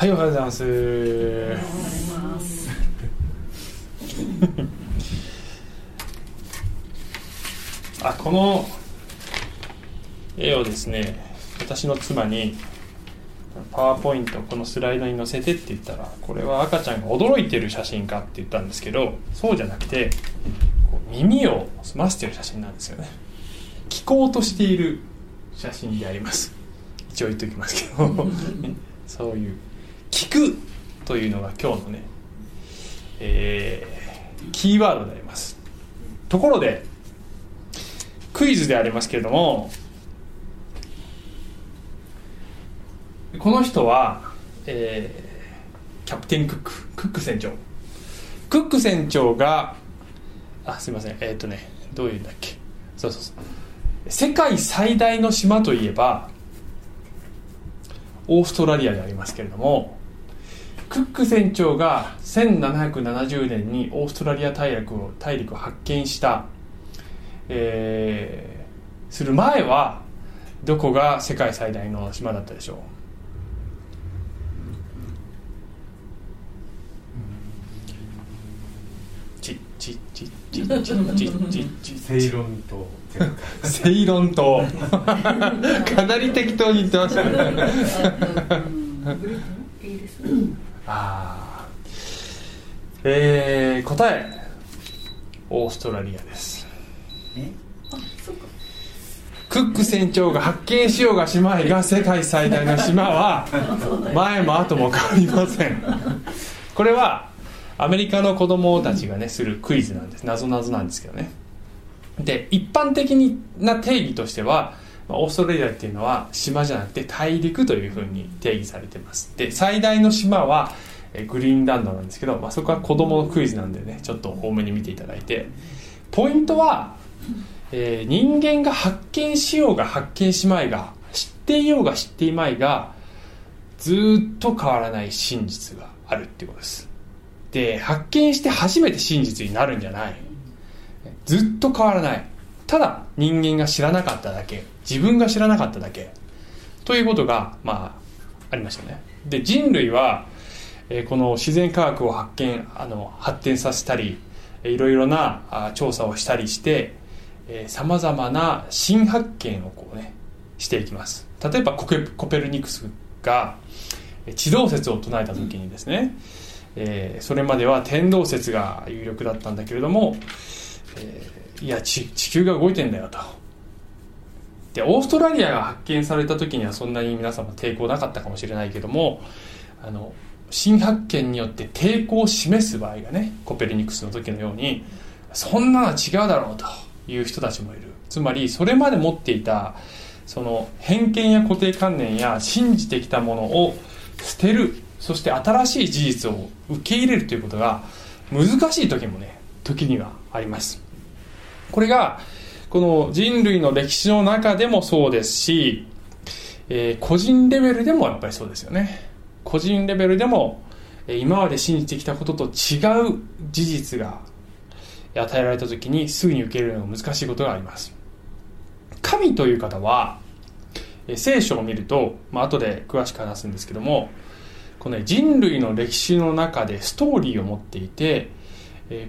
はいおはようございます あこの絵をですね私の妻にパワーポイントこのスライドに載せてって言ったらこれは赤ちゃんが驚いてる写真かって言ったんですけどそうじゃなくて耳を澄ませてる写真なんですよね。聞こうとしている写真であります。一応言っておきますけど。そういう聞くというのが今日のね、えー、キーワードであります。ところでクイズでありますけれどもこの人は、えー、キャプテンクッククック船長。クック船長があすいません。えっ、ー、とねどういうんだっけ。そうそうそう。世界最大の島といえばオーストラリアでありますけれどもクック船長が1770年にオーストラリア大陸を大陸を発見した、えー、する前はどこが世界最大の島だったでしょう？ちちちちちちちセイロン島。セイロン島。かなり適当に言ってましたね。ああえー、答えオーストラリアです。クック船長が発見しようがしまいが世界最大の島は 前も後も変わりません。これはアメリカの子供たちがねするクイズなんです。なぞなぞなんですけどね。で一般的な定義としてはオーストラリアっていうのは島じゃなくて大陸というふうに定義されてます。で最大の島はグリーンランドなんですけど、まあ、そこは子供のクイズなんでねちょっと多めに見ていただいて。ポイントは、えー、人間が発見しようが発見しまいが知っていようが知っていまいがずっと変わらない真実があるってことです。って発見して初めて真実になるんじゃない。ずっと変わらない。ただ人間が知らなかっただけ自分が知らなかっただけということがまあありましたね。で人類は、えこの自然科学を発見あの発展させたりいろいろなあ調査をしたりしてさまざまな新発見をこうねしていきます。例えばコペルニクスが地動説を唱えた時にですね、うんえー、それまでは天動説が有力だったんだけれども、えー、いや地球が動いてんだよと。でオーストラリアが発見された時にはそんなに皆様抵抗なかったかもしれないけどもあの新発見によって抵抗を示す場合がねコペルニクスの時のようにそんなのは違うだろうという人たちもいる。つまりそれまで持っていたその偏見や固定観念や信じてきたものを捨てるそして新しい事実を受け入れるということが難しい時もね時にはあります。これがこの人類の歴史の中でもそうですし、えー、個人レベルでもやっぱりそうですよね。個人レベルでも今まで信じてきたことと違う事実が与えられた時にすぐに受け入れるのが難しいことがあります。神という方は聖書を見ると、まあ後で詳しく話すんですけどもこの、ね、人類の歴史の中でストーリーを持っていて、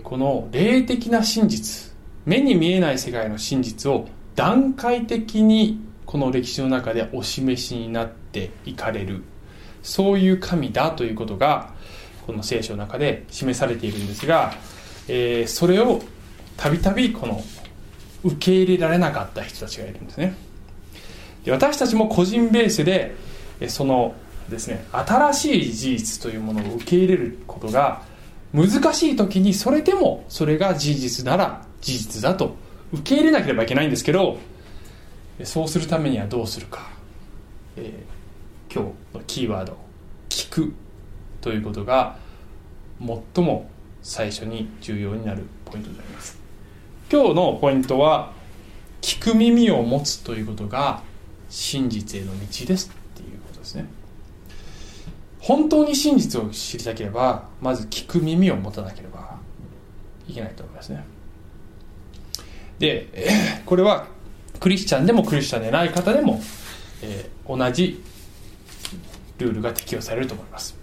この霊的な真実目に見えない世界の真実を段階的にこの歴史の中でお示しになっていかれる。そういう神だということがこの聖書の中で示されているんですが、えー、それをたびたびこの受け入れられなかった人たちがいるんですね。で私たちも個人ベースでそのですね新しい事実というものを受け入れることが難しい時にそれでもそれが事実なら事実だと受け入れなければいけないんですけどそうするためにはどうするか、えー、今日のキーワード「聞く」ということが最も最初に重要になるポイントであります。今日のポイントは聞く耳を持つということが真実への道ですっていうことですね。本当に真実を知りたければまず聞く耳を持たなければいけないと思いますね。でこれはクリスチャンでもクリスチャンでない方でも、えー、同じルールが適用されると思います。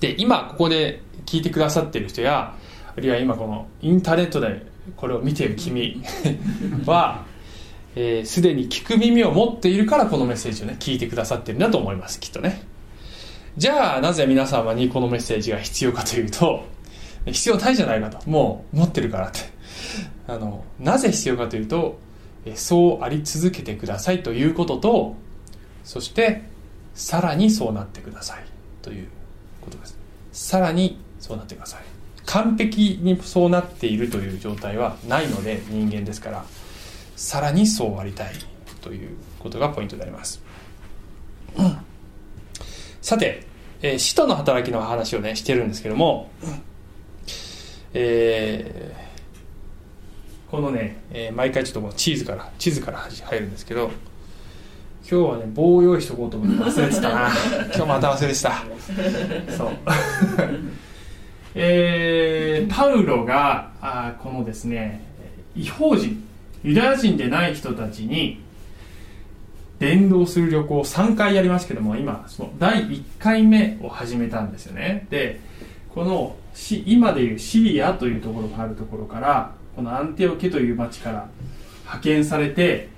で今ここで聞いてくださってる人やあるいは今このインターネットでこれを見ている君 はすで、えー、に聞く耳を持っているからこのメッセージをね聞いてくださってるんだと思いますきっとね。じゃあなぜ皆様にこのメッセージが必要かというと必要ないじゃないかと。もう持ってるからってあのなぜ必要かというとそうあり続けてくださいということとそしてさらにそうなってくださいということです。さらにそうなってください。完璧にそうなっているという状態はないので人間ですからさらにそうありたいということがポイントであります、うん、さて、えー、使徒の働きの話をねしてるんですけども、えー、このね、えー、毎回ちょっとこのチーズから地図から入るんですけど今日はね棒を用意しとこうと思って忘れてたな。今日また忘れてた。そう。えー、パウロがあこのですね違法人ユダヤ人でない人たちに伝道する旅行を3回やりますけども今その第1回目を始めたんですよね。でこの今でいうシリアというところがあるところからこのアンテオケという町から派遣されて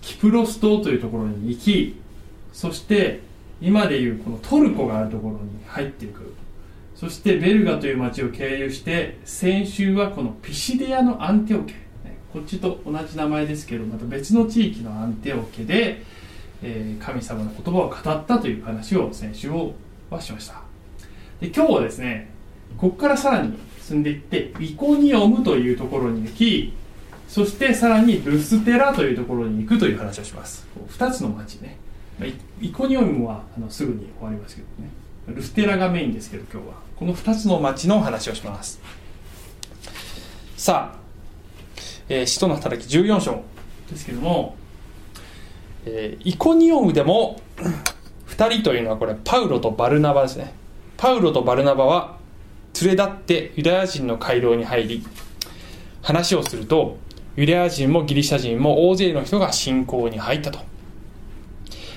キプロス島というところに行きそして今でいうこのトルコがあるところに入っていく。そしてベルガという町を経由して先週はこのピシデアのアンテオケ。こっちと同じ名前ですけどまた別の地域のアンテオケで、え、神様の言葉を語ったという話を先週はしました。で今日はですねここからさらに進んでいってイコニオムというところに行きそしてさらにルステラというところに行くという話をします。2つの町ね。イコニオムはあのすぐに終わりますけどね。ルステラがメインですけど今日は。この2つの町の話をします。さあ、えー、使徒の働き14章ですけども、えー、イコニオムでも2人というのはこれパウロとバルナバですね。パウロとバルナバは連れ立ってユダヤ人の回廊に入り話をするとユダヤ人もギリシャ人も大勢の人が信仰に入ったと。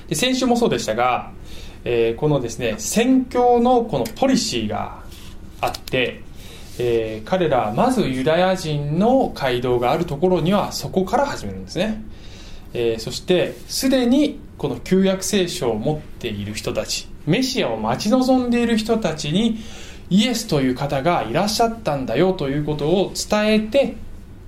で先週もそうでしたが、えー、このですね宣教のこのポリシーがあって、えー、彼らはまずユダヤ人の街道があるところにはそこから始めるんですね、えー、そしてすでにこの旧約聖書を持っている人たちメシアを待ち望んでいる人たちにイエスという方がいらっしゃったんだよということを伝えて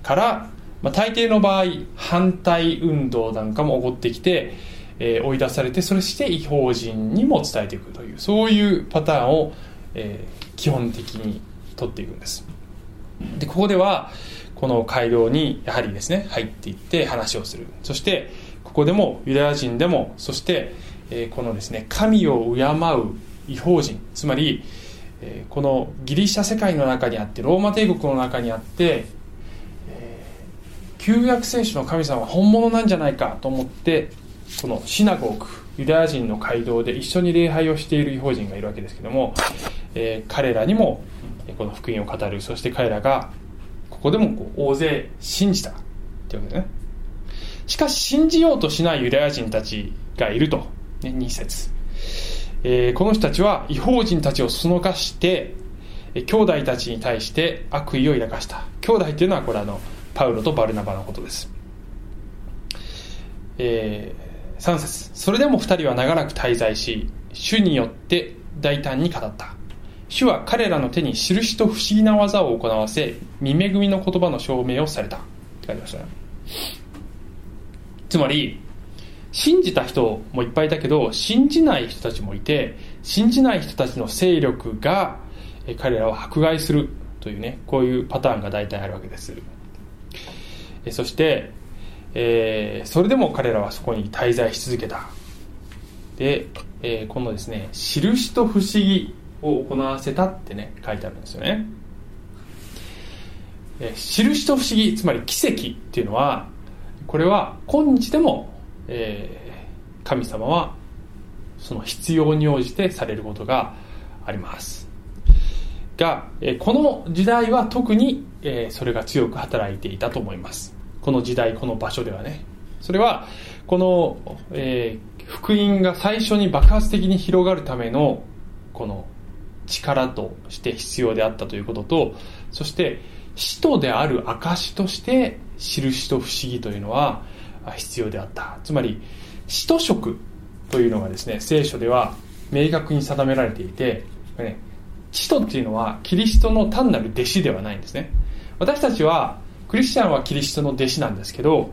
からまあ、大抵の場合反対運動なんかも起こってきて、えー、追い出されてそれして違法人にも伝えていくというそういうパターンを、えー、基本的に取っていくんです。でここではこの街道にやはりですね入っていって話をする。そしてここでもユダヤ人でもそして、えー、このですね神を敬う違法人つまり、え、このギリシャ世界の中にあってローマ帝国の中にあって旧約聖書の神様は本物なんじゃないかと思ってこのシナゴークユダヤ人の街道で一緒に礼拝をしている違法人がいるわけですけども、えー、彼らにもこの福音を語る。そして彼らがここでもこう大勢信じたというわけですね。しかし信じようとしないユダヤ人たちがいると、ね、2節、えー、この人たちは違法人たちをそのかして兄弟たちに対して悪意を抱かした。兄弟っていうのはこれあのパウロとバルナバのことです、えー、3節。それでも2人は長らく滞在し主によって大胆に語った。主は彼らの手に印と不思議な技を行わせ見恵みの言葉の証明をされた。って書いてましたね。つまり信じた人もいっぱいいたけど信じない人たちもいて信じない人たちの勢力が彼らを迫害するというねこういうパターンが大体あるわけです。そして、えー、それでも彼らはそこに滞在し続けた。で、えー、このですね印と不思議を行わせたってね書いてあるんですよね、えー、印と不思議つまり奇跡っていうのはこれは今日でも、えー、神様はその必要に応じてされることがあります。が、えこの時代は特に、えそれが強く働いていたと思います。この時代この場所ではね。それはこの、えー、福音が最初に爆発的に広がるためのこの力として必要であったということとそして使徒である証として印と不思議というのは必要であった。つまり使徒職というのがですね聖書では明確に定められていて、ね、使徒っていうのはキリストの単なる弟子ではないんですね。私たちはクリスチャンはキリストの弟子なんですけど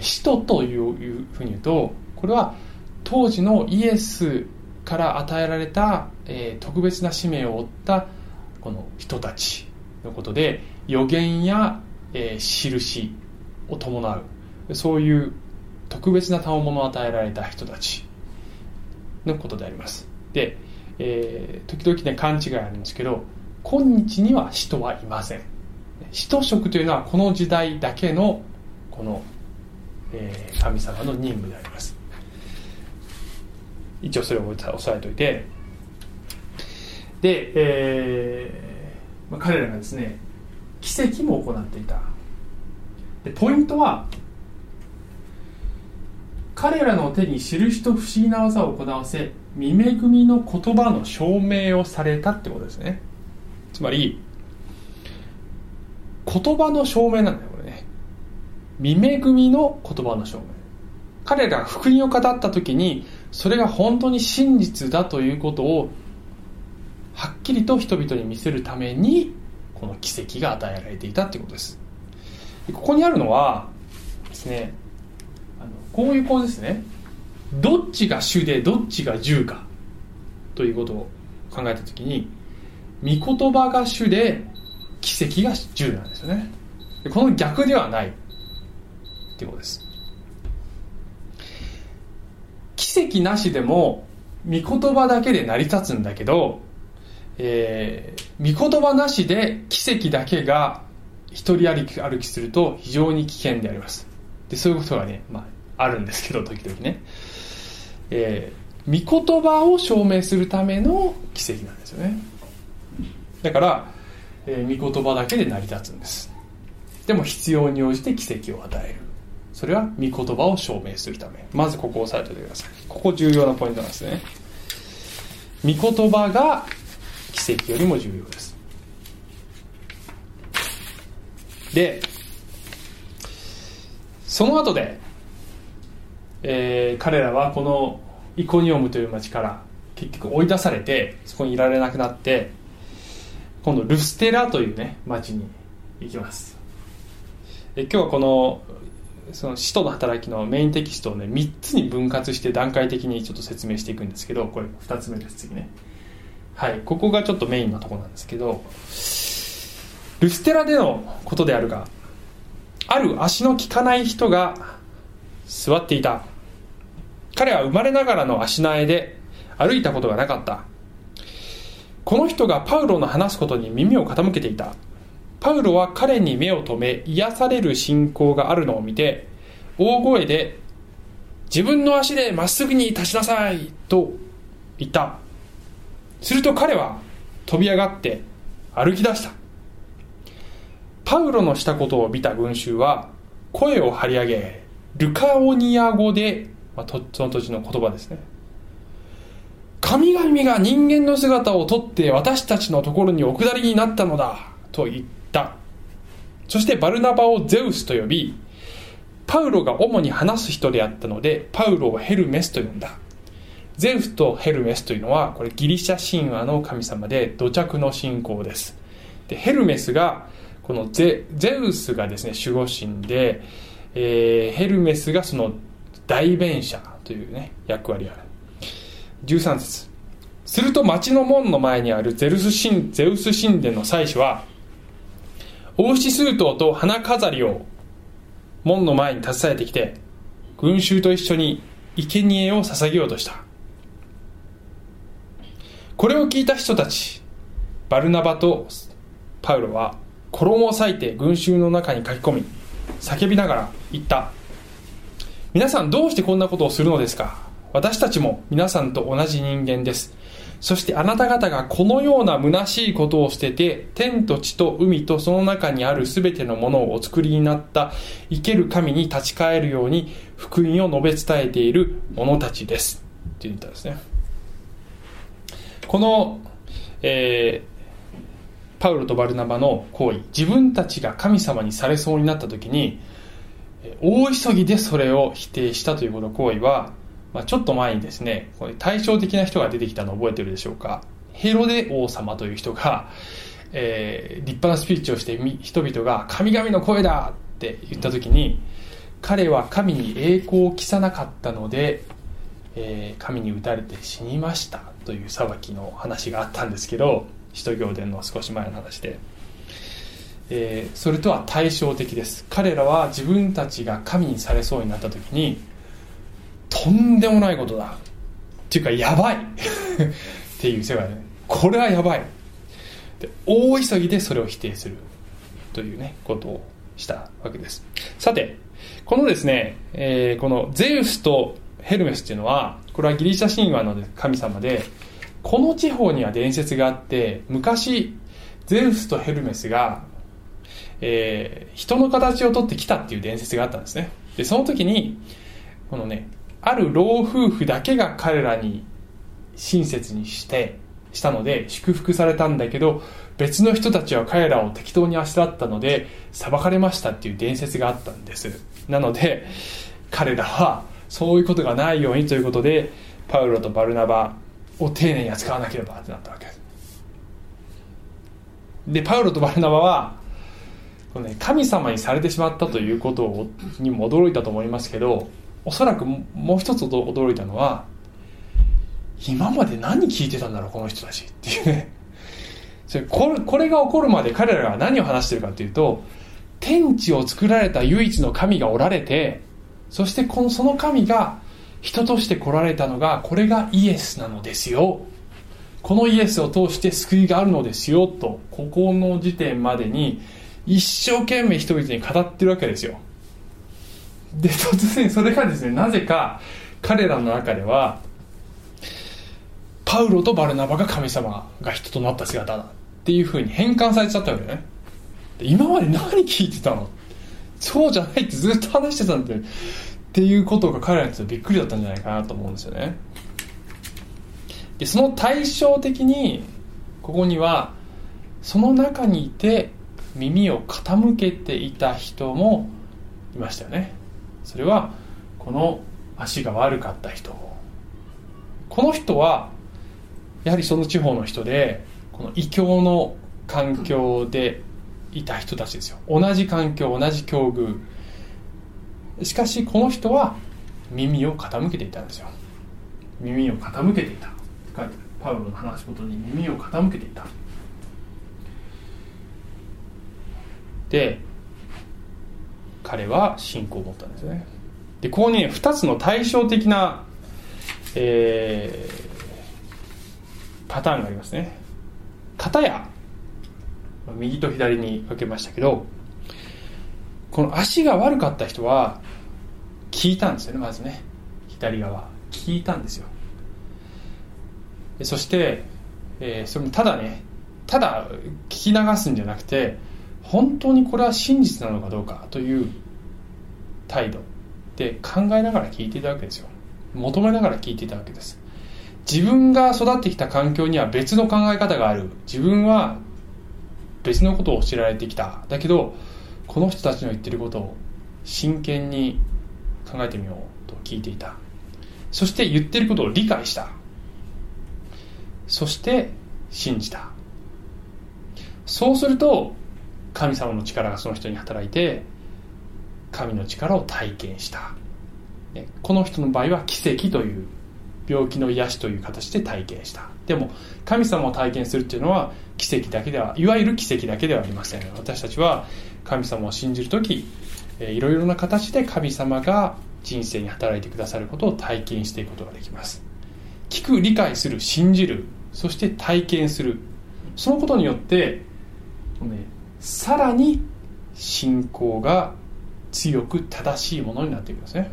使徒というふうに言うとこれは当時のイエスから与えられた、えー、特別な使命を負ったこの人たちのことで予言や、えー、印を伴う。そういう特別な賜物を与えられた人たちのことであります。で、えー、時々ね勘違いあるんですけど今日には使徒はいません。使徒職というのはこの時代だけのこの、えー、神様の任務であります。一応それを押さえておいて。で、えーまあ、彼らがですね奇跡も行っていた。でポイントは彼らの手に印と不思議な技を行わせ見恵みの言葉の証明をされたってことですね。つまり言葉の証明なんだよこれね。見恵みの言葉の証明。彼らが福音を語った時にそれが本当に真実だということをはっきりと人々に見せるためにこの奇跡が与えられていたということです。ここにあるのはですねこういう構図ですね。どっちが主でどっちが従か。ということを考えた時に御言葉が主で奇跡が従なんですよね。この逆ではない。っていうことです。奇跡なしでも御言葉だけで成り立つんだけど、えー、御言葉なしで奇跡だけが一人歩き歩きすると非常に危険であります。でそういうことがね、まあ、あるんですけど時々ね、えー、御言葉を証明するための奇跡なんですよね。だから、えー、御言葉だけで成り立つんです。でも必要に応じて奇跡を与える。それは御言葉を証明するため。まずここを押さえておいてください。ここ重要なポイントなんですね。御言葉が奇跡よりも重要です。でその後で、えー、彼らはこのイコニオムという町から結局追い出されてそこにいられなくなって今度ルステラというね町に行きます。今日はこのその使徒の働きのメインテキストをね3つに分割して段階的にちょっと説明していくんですけどこれ2つ目です次ね。はいここがちょっとメインのとこなんですけどルステラでのことであるがある足の利かない人が座っていた。彼は生まれながらの足苗で歩いたことがなかった。この人がパウロの話すことに耳を傾けていた。パウロは彼に目を留め癒される信仰があるのを見て大声で自分の足でまっすぐに立ちなさいと言った。すると彼は飛び上がって歩き出した。パウロのしたことを見た群衆は声を張り上げルカオニア語で、まあ、その土地の言葉ですね。神々が人間の姿をとって私たちのところにお下りになったのだと言った。そしてバルナバをゼウスと呼びパウロが主に話す人であったのでパウロをヘルメスと呼んだ。ゼウスとヘルメスというのはこれギリシャ神話の神様で土着の信仰です。でヘルメスがこのゼウスがですね守護神で、えー、ヘルメスがその代弁者というね役割ある。13節。すると町の門の前にあるゼルス神ゼウス神殿の祭司は王子数頭と花飾りを門の前に携えてきて群衆と一緒に生贄を捧げようとした。これを聞いた人たちバルナバとパウロは衣を裂いて群衆の中に書き込み叫びながら言った。皆さんどうしてこんなことをするのですか？私たちも皆さんと同じ人間です。そしてあなた方がこのような虚しいことを捨てて天と地と海とその中にある全てのものをお作りになった生ける神に立ち返るように福音を述べ伝えている者たちです。って言ったんですね。この、えーパウロとバルナバの行為自分たちが神様にされそうになった時に大急ぎでそれを否定したというこの行為は、まあ、ちょっと前にですねこれ対照的な人が出てきたのを覚えてるでしょうかヘロデ王様という人が、えー、立派なスピーチをして人々が「神々の声だ!」って言った時に彼は神に栄光を期さなかったので、えー、神に打たれて死にましたという裁きの話があったんですけど使徒行伝の少し前の話で、えー、それとは対照的です。彼らは自分たちが神にされそうになった時にとんでもないことだ。っていうかやばい。っていう世界ね。これはやばい。で大急ぎでそれを否定する。というねことをしたわけです。さてこのですね、えー、このゼウスとヘルメスっていうのはこれはギリシャ神話の神様でこの地方には伝説があって昔ゼウスとヘルメスが、えー、人の形をとってきたっていう伝説があったんですね。でその時にこのねある老夫婦だけが彼らに親切にしてしたので祝福されたんだけど別の人たちは彼らを適当にあしらったので裁かれましたっていう伝説があったんです。なので彼らはそういうことがないようにということでパウロとバルナバを丁寧に扱わなければってなったわけ。ですでパウロとバルナバはこの、ね、神様にされてしまったということにも驚いたと思いますけどおそらくもう一つ驚いたのは今まで何聞いてたんだろうこの人たちっていうね。それこれこれが起こるまで彼らが何を話してるかというと天地を作られた唯一の神がおられてそしてこのその神が人として来られたのがこれがイエスなのですよ。このイエスを通して救いがあるのですよとここの時点までに一生懸命人々に語ってるわけですよ。で突然それがですねなぜか彼らの中ではパウロとバルナバが神様が人となった姿だっていうふうに変換されちゃったわけね。今まで何聞いてたの？そうじゃないってずっと話してたんだよ。っていうことが彼らにとってびっくりだったんじゃないかなと思うんですよね。でその対照的にここにはその中にいて耳を傾けていた人もいましたよね。それはこの足が悪かった人。この人はやはりその地方の人でこの異教の環境でいた人たちですよ。同じ環境同じ境遇。しかしこの人は耳を傾けていたんですよ。耳を傾けていた。パウロの話すことに耳を傾けていた。で彼は信仰を持ったんですね。でここに、ね、2つの対照的な、えー、パターンがありますね。片や右と左に分けましたけどこの足が悪かった人は聞いたんですよねまずね。左側。聞いたんですよ。そして、えー、それもただねただ聞き流すんじゃなくて本当にこれは真実なのかどうかという態度で考えながら聞いていたわけですよ。求めながら聞いていたわけです。自分が育ってきた環境には別の考え方がある。自分は別のことを知られてきた。だけどこの人たちの言ってることを真剣に考えてみようと聞いていた。そして言ってることを理解した。そして信じた。そうすると神様の力がその人に働いて神の力を体験した。この人の場合は奇跡という病気の癒しという形で体験した。でも神様を体験するっていうのは奇跡だけではいわゆる奇跡だけではありません。私たちは神様を信じる時いろいろな形で神様が人生に働いてくださることを体験していくことができます。聞く理解する信じるそして体験する。そのことによって、ね、さらに信仰が強く正しいものになっていくんですね。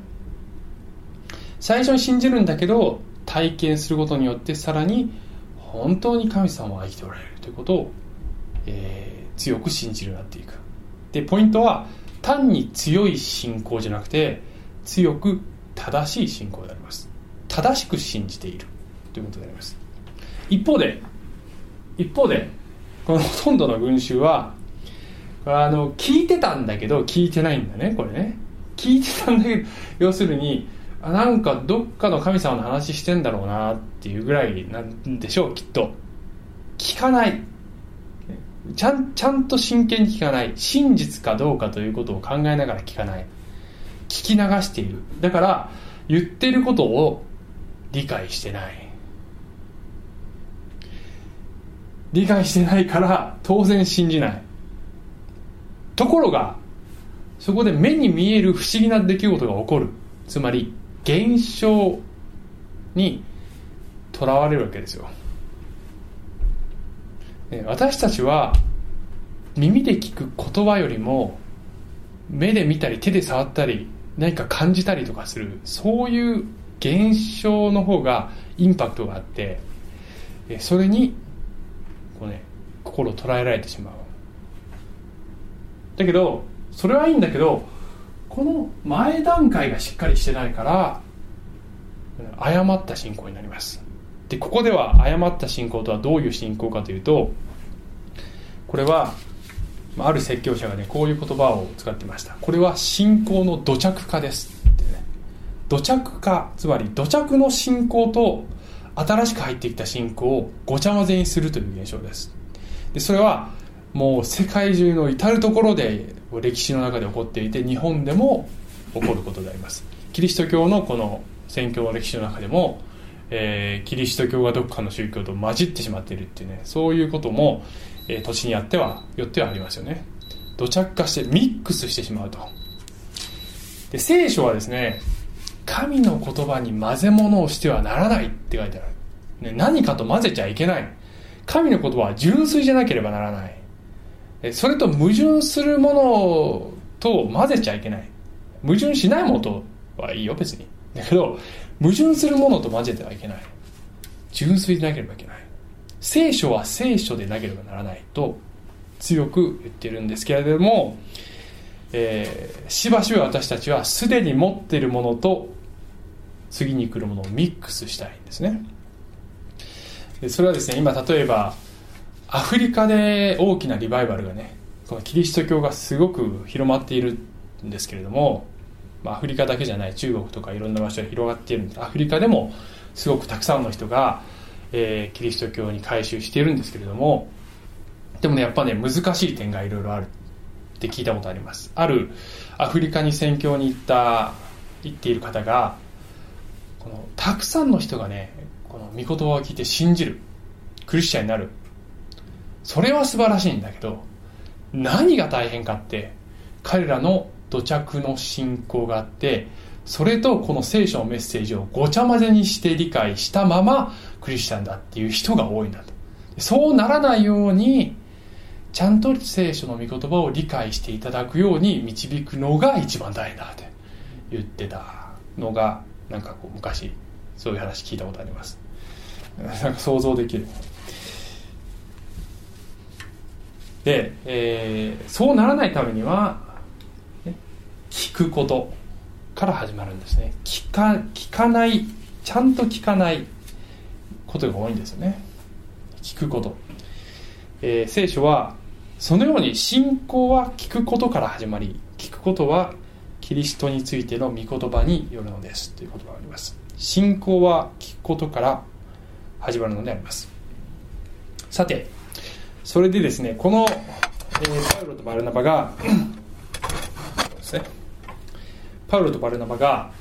最初に信じるんだけど体験することによってさらに本当に神様は生きておられるということを、えー、強く信じるようになっていく。でポイントは単に強い信仰じゃなくて強く正しい信仰であります。正しく信じているということであります。一方で一方でこのほとんどの群衆はあの聞いてたんだけど聞いてないんだねこれね。聞いてたんだけど要するにあなんかどっかの神様の話してんだろうなっていうぐらいなんでしょうきっと。聞かない。ちゃんちゃんと真剣に聞かない。真実かどうかということを考えながら聞かない。聞き流している。だから言ってることを理解してない。理解してないから当然信じない。ところがそこで目に見える不思議な出来事が起こる。つまり現象にとらわれるわけですよ。私たちは耳で聞く言葉よりも目で見たり手で触ったり何か感じたりとかするそういう現象の方がインパクトがあってそれにこう、ね、心を捉えられてしまう。だけどそれはいいんだけどこの前段階がしっかりしてないから誤った信仰になります。でここでは誤った信仰とはどういう信仰かというとこれはある説教者がねこういう言葉を使ってました。これは信仰の土着化です。ってね。土着化つまり土着の信仰と新しく入ってきた信仰をごちゃ混ぜにするという現象です。でそれはもう世界中の至る所で歴史の中で起こっていて日本でも起こることであります。キリスト教のこの宣教の歴史の中でも、えー、キリスト教がどっかの宗教と混じってしまっているっていうねそういうことも、えー、土地にあってはよってはありますよね。土着化してミックスしてしまうと。で聖書はですね神の言葉に混ぜ物をしてはならないって書いてある、ね、何かと混ぜちゃいけない。神の言葉は純粋じゃなければならない。それと矛盾するものと混ぜちゃいけない。矛盾しないものとはいいよ別に。だけど矛盾するものと混ぜてはいけない。純粋でなければいけない。聖書は聖書でなければならないと強く言ってるんですけれども、えー、しばしば私たちはすでに持っているものと次に来るものをミックスしたいんですね。でそれはですね今例えばアフリカで大きなリバイバルがねこのキリスト教がすごく広まっているんですけれども、ま、アフリカだけじゃない中国とかいろんな場所で広がっているんです。アフリカでもすごくたくさんの人が、えー、キリスト教に改宗しているんですけれどもでもねやっぱね難しい点がいろいろあるって聞いたことあります。あるアフリカに宣教に行った行っている方がこのたくさんの人がねこの御言葉を聞いて信じるクリスチャンになる。それは素晴らしいんだけど何が大変かって彼らの土着の信仰があってそれとこの聖書のメッセージをごちゃ混ぜにして理解したままクリスチャンだっていう人が多いんだと。そうならないようにちゃんと聖書の御言葉を理解していただくように導くのが一番大変だって言ってたのがなんかこう昔そういう話聞いたことあります。なんか想像できる。で、えー、そうならないためには、ね、聞くことから始まるんですね。聞か聞かないちゃんと聞かないことが多いんですよね。聞くこと、えー、聖書はそのように信仰は聞くことから始まり聞くことはキリストについての御言葉によるのです。ということがあります。信仰は聞くことから始まるのであります。さてそれでですねこの、えー、パウロとバルナバがですねパウロとバルナバが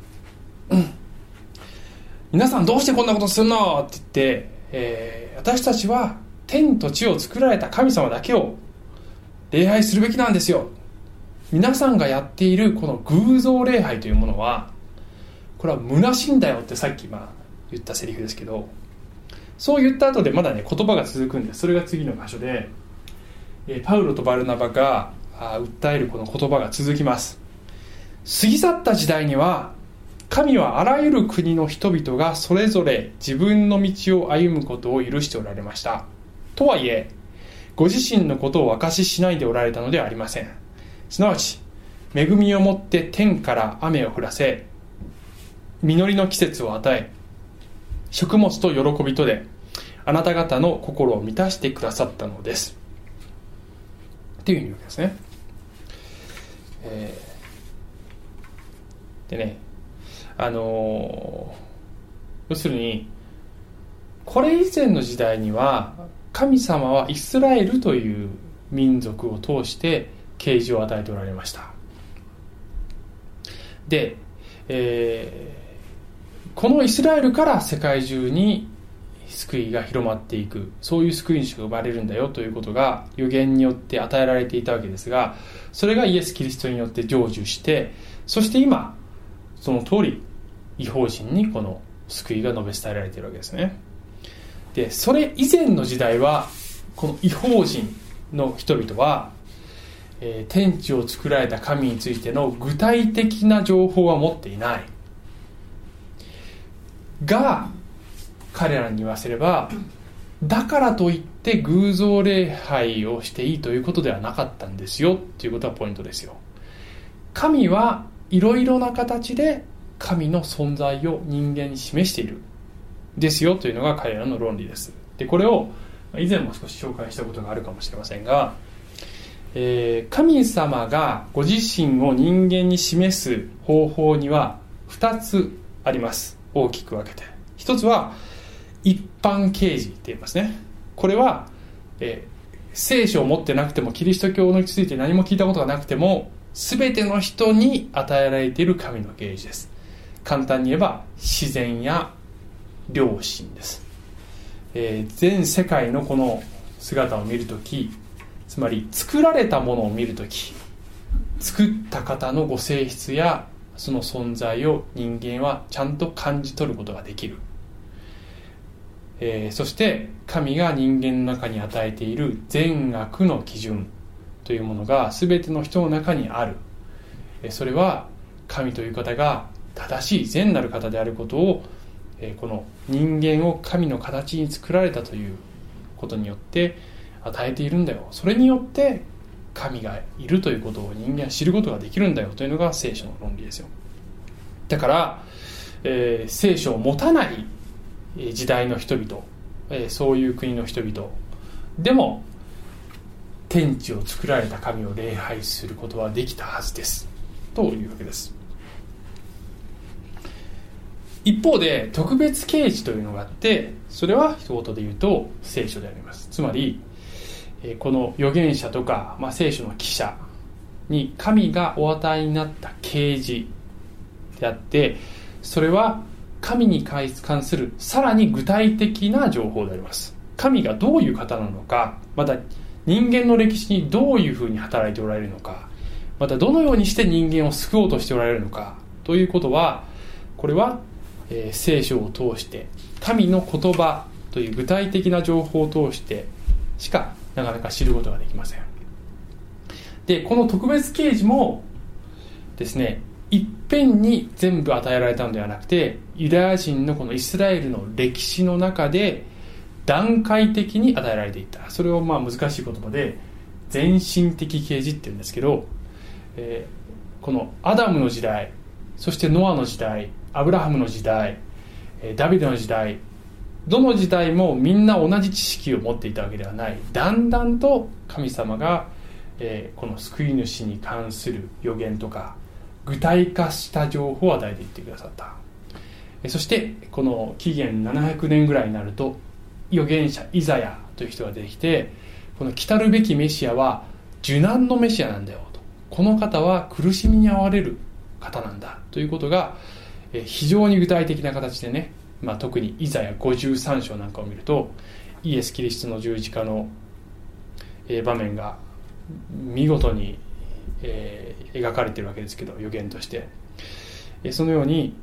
「皆さんどうしてこんなことするの?」って言って、えー、私たちは天と地を作られた神様だけを礼拝するべきなんですよ皆さんがやっているこの偶像礼拝というものはこれは虚しいんだよってさっきまあ言ったセリフですけどそう言った後でまだね言葉が続くんですそれが次の場所で、えパウロとバルナバがあ訴えるこの言葉が続きます。過ぎ去った時代には神はあらゆる国の人々がそれぞれ自分の道を歩むことを許しておられました。とはいえご自身のことを明かししないでおられたのではありません。すなわち恵みをもって天から雨を降らせ実りの季節を与え食物と喜びとであなた方の心を満たしてくださったのです。っていう意味ですね、えー、でねあのー、要するにこれ以前の時代には神様はイスラエルという民族を通して啓示を与えておられました。で、えー、このイスラエルから世界中に救いが広まっていく。そういう救い主が生まれるんだよということが予言によって与えられていたわけですがそれがイエス・キリストによって成就してそして今その通り違法人にこの救いが述べ伝えられているわけですね。でそれ以前の時代はこの違法人の人々は、えー、天地を作られた神についての具体的な情報は持っていない。が彼らに言わせればだからといって偶像礼拝をしていいということではなかったんですよっていうことがポイントですよ。神はいろいろな形で神の存在を人間に示しているですよというのが彼らの論理です。でこれを以前も少し紹介したことがあるかもしれませんが、えー、神様がご自身を人間に示す方法には2つあります。大きく分けて。1つは一般啓示って言いますね。これは、えー、聖書を持ってなくてもキリスト教について何も聞いたことがなくても全ての人に与えられている神の啓示です。簡単に言えば自然や良心です、えー、全世界のこの姿を見るときつまり作られたものを見るとき作った方のご性質やその存在を人間はちゃんと感じ取ることができる、えー、そして神が人間の中に与えている善悪の基準というものが全ての人の中にある。それは神という方が正しい善なる方であることをこの人間を神の形に作られたということによって与えているんだよ。それによって神がいるということを人間は知ることができるんだよというのが聖書の論理ですよ。だから、えー、聖書を持たない時代の人々、えー、そういう国の人々でも天地を作られた神を礼拝することはできたはずです。というわけです。一方で特別啓示というのがあってそれは一言で言うと聖書であります。つまりこの預言者とか、まあ、聖書の記者に神がお与えになった啓示であってそれは神に関するさらに具体的な情報であります。神がどういう方なのかまた人間の歴史にどういうふうに働いておられるのかまたどのようにして人間を救おうとしておられるのかということはこれはえー、聖書を通して神の言葉という具体的な情報を通してしかなかなか知ることができません。でこの特別啓示もですねいっぺんに全部与えられたのではなくてユダヤ人のこのイスラエルの歴史の中で段階的に与えられていった。それをまあ難しい言葉で全身的啓示っていうんですけど、えー、このアダムの時代そしてノアの時代アブラハムの時代ダビデの時代どの時代もみんな同じ知識を持っていたわけではない。だんだんと神様が、えー、この救い主に関する予言とか具体化した情報を与えていってくださった。そしてこの紀元700年ぐらいになると預言者イザヤという人が出てきてこの来たるべきメシアは受難のメシアなんだよと。この方は苦しみに遭われる方なんだということが非常に具体的な形でね、まあ、特にイザヤ53章なんかを見るとイエス・キリストの十字架の場面が見事に、えー、描かれてるわけですけど予言として。そのように、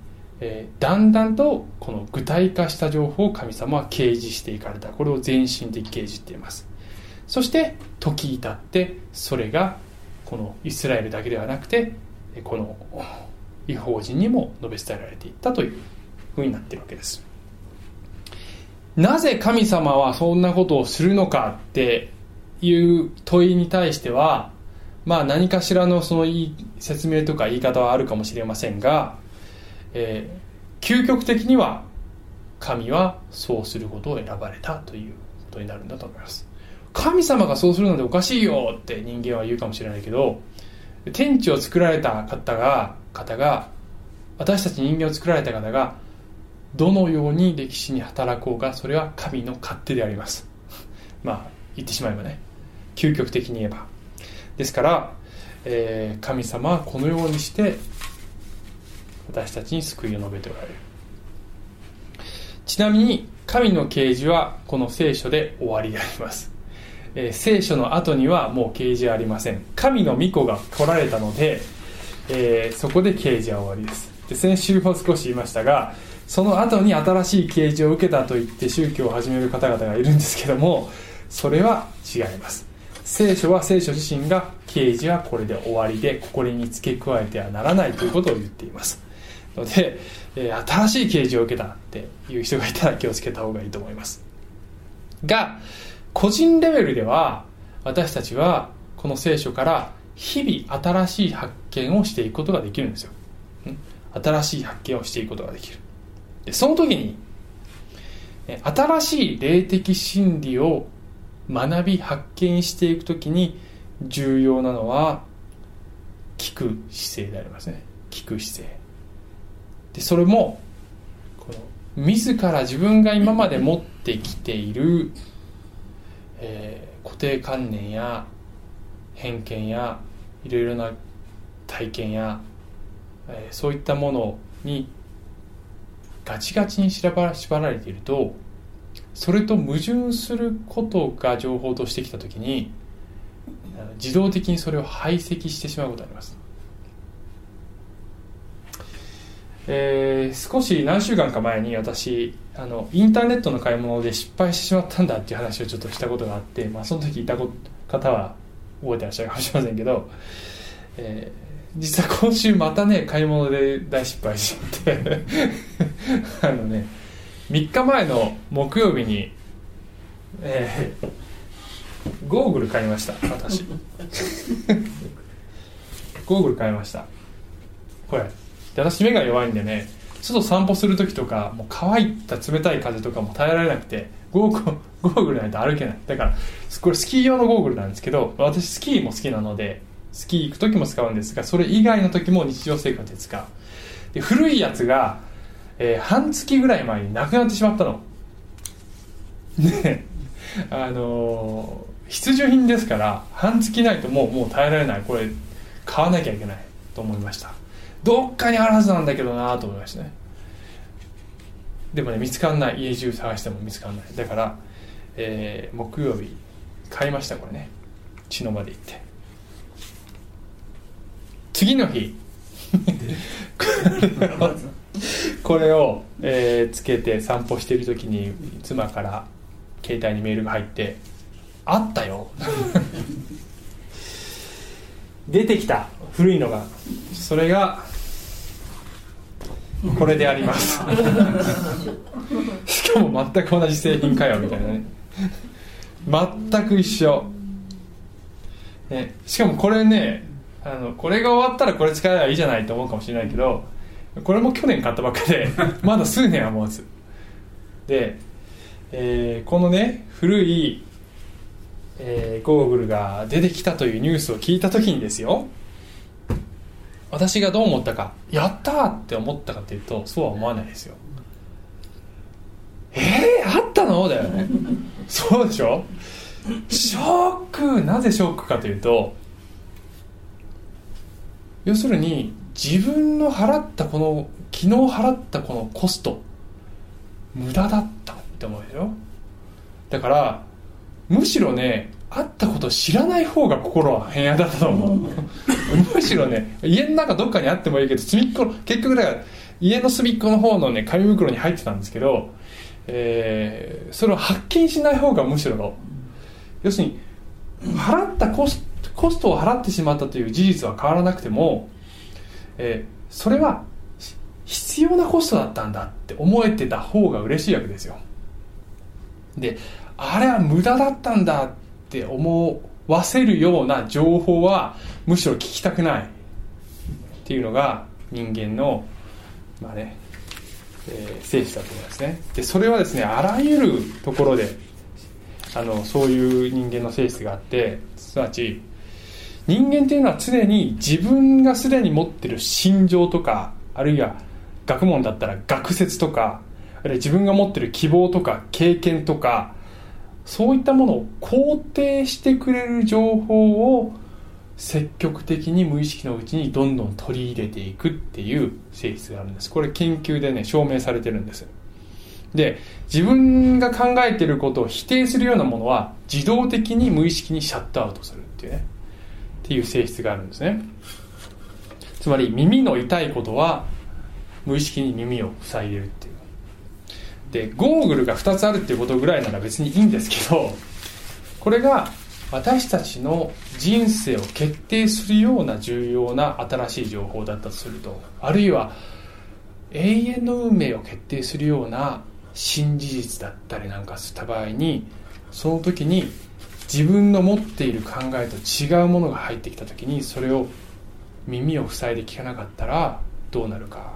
えー、だんだんとこの具体化した情報を神様は掲示していかれた。これを全身的掲示って言います。そして時至ってそれがこのイスラエルだけではなくてこの違法人にも述べ伝えられていったというふうになっているわけです。なぜ神様はそんなことをするのかっていう問いに対してはまあ何かしらのその説明とか言い方はあるかもしれませんが、えー、究極的には神はそうすることを選ばれたということになるんだと思います。神様がそうするのでおかしいよって人間は言うかもしれないけど天地を作られた方が方が私たち人間を作られた方がどのように歴史に働こうかそれは神の勝手であります。まあ言ってしまえばね。究極的に言えば。ですから、えー、神様はこのようにして私たちに救いを述べておられる。ちなみに神の啓示はこの聖書で終わりであります、えー、聖書の後にはもう啓示はありません。神の御子が来られたので、えー、そこで啓示は終わりです。で先週も少し言いましたがその後に新しい啓示を受けたと言って宗教を始める方々がいるんですけどもそれは違います。聖書は聖書自身が啓示はこれで終わりでこれに付け加えてはならないということを言っています。ので、えー、新しい啓示を受けたっていう人がいたら気をつけた方がいいと思います。が個人レベルでは私たちはこの聖書から日々新しい発見をしていくことができるんですよ。新しい発見をしていくことができる。でその時に新しい霊的真理を学び発見していく時に重要なのは聞く姿勢でありますね。聞く姿勢。でそれもこの自ら自分が今まで持ってきている、えー、固定観念や偏見やいろいろな体験や、えー、そういったものにガチガチに縛られているとそれと矛盾することが情報としてきた時に自動的にそれを排斥してしまうことがあります、えー、少し何週間か前に私あのインターネットの買い物で失敗してしまったんだっていう話をちょっとしたことがあって、まあ、その時いた方は覚えてらっしゃるかもしれませんけど、えー実は今週またね買い物で大失敗しちゃって。あのね3日前の木曜日にえー、ゴーグル買いました。私。ゴーグル買いました。これで私目が弱いんでね外散歩する時とかもう乾いた冷たい風とかも耐えられなくてゴーゴーグルないと歩けない。だからこれスキー用のゴーグルなんですけど私スキーも好きなのでスキー行く時も使うんですがそれ以外の時も日常生活で使う。で古いやつが、えー、半月ぐらい前になくなってしまったの。ねあのー、必需品ですから半月ないともうもう耐えられない。これ買わなきゃいけないと思いました。どっかにあるはずなんだけどなと思いましたね。でもね見つかんない。家中探しても見つかんない。だから、えー、木曜日買いましたこれね。血のまで行って。次の日。これを、えー、つけて散歩している時に妻から携帯にメールが入って「あったよ」出てきた。古いのが。それがこれであります。しかも全く同じ製品かよみたいなね。全く一緒、ね、しかもこれねあのこれが終わったらこれ使えばいいじゃないと思うかもしれないけどこれも去年買ったばっかで まだ数年は持つで、えー、このね古い、えー、ゴーグルが出てきたというニュースを聞いた時にですよ私がどう思ったかやったーって思ったかというとそうは思わないですよ。えー、あったの？だよね。そうでしょ？ショック。なぜショックかというと要するに自分の払ったこの昨日払ったこのコスト無駄だったって思うでしょ？だからむしろね会ったことを知らない方が心は平安だと思う。むしろね家の中どっかにあってもいいけど隅っこ結局だから家の隅っこの方のね紙袋に入ってたんですけど、えー、それを発見しない方がむしろ要するに払ったコストコストを払ってしまったという事実は変わらなくても、えー、それは必要なコストだったんだって思えてた方が嬉しいわけですよ。であれは無駄だったんだって思わせるような情報はむしろ聞きたくないっていうのが人間のまあねえー、性質だと思いますね。でそれはですねあらゆるところであのそういう人間の性質があってすなわち人間っていうのは常に自分がすでに持ってる心情とかあるいは学問だったら学説とかあるいは自分が持ってる希望とか経験とかそういったものを肯定してくれる情報を積極的に無意識のうちにどんどん取り入れていくっていう性質があるんです。これ研究でね証明されてるんです。で自分が考えてることを否定するようなものは自動的に無意識にシャットアウトするっていうね。っていう性質があるんですね。つまり耳の痛いことは無意識に耳を塞いでるっていう。でゴーグルが2つあるっていうことぐらいなら別にいいんですけどこれが私たちの人生を決定するような重要な新しい情報だったとするとあるいは永遠の運命を決定するような新事実だったりなんかした場合にその時に自分の持っている考えと違うものが入ってきた時にそれを耳を塞いで聞かなかったらどうなるか。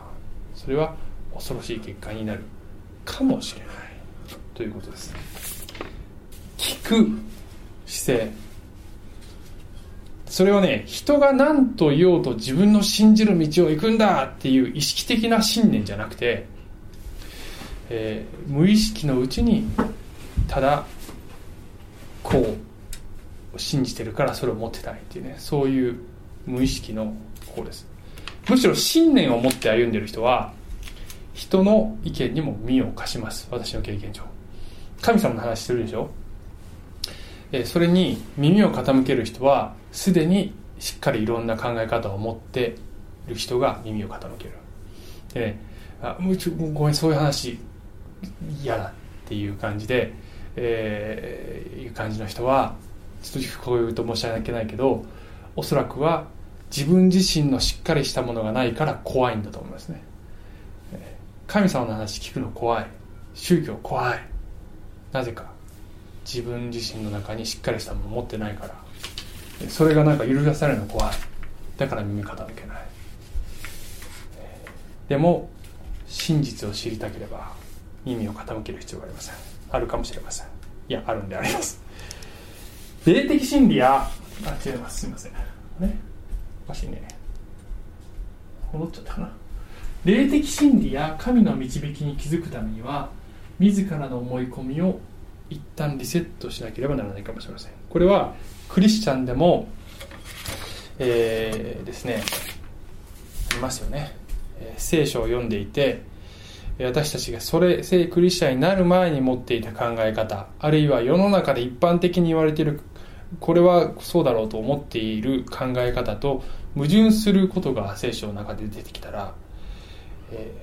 それは恐ろしい結果になるかもしれない。ということです。聞く姿勢。それはね人が何と言おうと自分の信じる道を行くんだっていう意識的な信念じゃなくて、えー、無意識のうちにただこう信じてるからそれを持ってたいっていうねそういう無意識の方です。むしろ信念を持って歩んでる人は人の意見にも耳を貸します。私の経験上。神様の話してるでしょ？それに耳を傾ける人はすでにしっかりいろんな考え方を持っている人が耳を傾ける。でねあごめんそういう話。嫌だっていう感じで、えー、いう感じの人はちょっとこういうと申し訳ないけどおそらくは自分自身のしっかりしたものがないから怖いんだと思いますね。神様の話聞くの怖い。宗教怖い。なぜか。自分自身の中にしっかりしたもの持ってないから。それがなんか揺るがされるの怖い。だから耳傾けない。でも真実を知りたければ耳を傾ける必要がありません。あるかもしれません。いやあるんであります。霊的真理やあ違います。すいません。ねおかしいね。戻っちゃったかな。霊的真理や神の導きに気づくためには自らの思い込みを一旦リセットしなければならないかもしれません。これはクリスチャンでも、えー、ですねありますよね、えー、聖書を読んでいて私たちがそれ聖クリスチャンになる前に持っていた考え方あるいは世の中で一般的に言われているこれはそうだろうと思っている考え方と矛盾することが聖書の中で出てきたらえ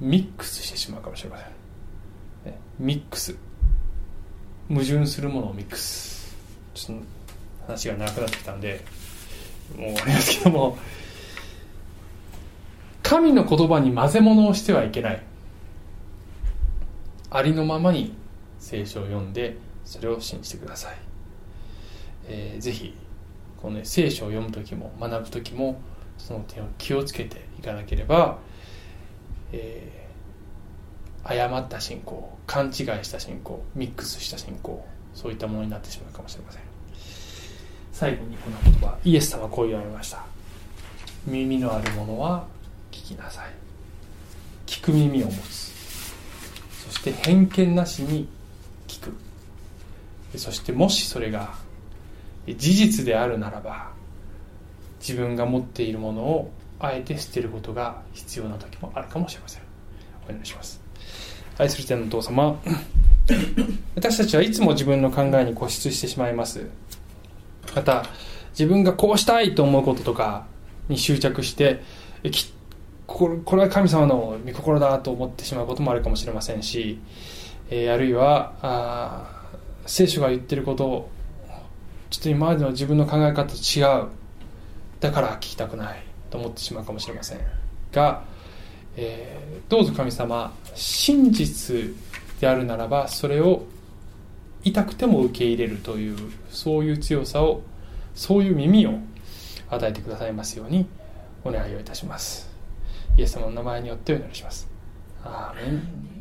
ー、ミックスしてしまうかもしれません、ミックス。矛盾するものをミックス。ちょっと話が長くなってきたんでもう終わりますけども。神の言葉に混ぜ物をしてはいけない。ありのままに聖書を読んでそれを信じてください、えー、ぜひこの、ね、聖書を読む時も学ぶ時もその点を気をつけていかなければえー、誤った信仰勘違いした信仰ミックスした信仰そういったものになってしまうかもしれません。最後にこの言葉イエス様はこう言われました。耳のある者は聞きなさい。聞く耳を持つ。そして偏見なしに聞く。そしてもしそれが事実であるならば自分が持っているものをあえて捨てることが必要な時もあるかもしれません。お願いします。愛する天のお父様 私たちはいつも自分の考えに固執してしまいます。また自分がこうしたいと思うこととかに執着してこれは神様の御心だと思ってしまうこともあるかもしれませんし、えあるいはあ聖書が言ってることをちょっと今までの自分の考え方と違うだから聞きたくないと思ってしまうかもしれませんが、えー、どうぞ神様真実であるならばそれを痛くても受け入れるというそういう強さをそういう耳を与えてくださいますようにお願いをいたします。イエス様の名前によってお祈りします。アーメン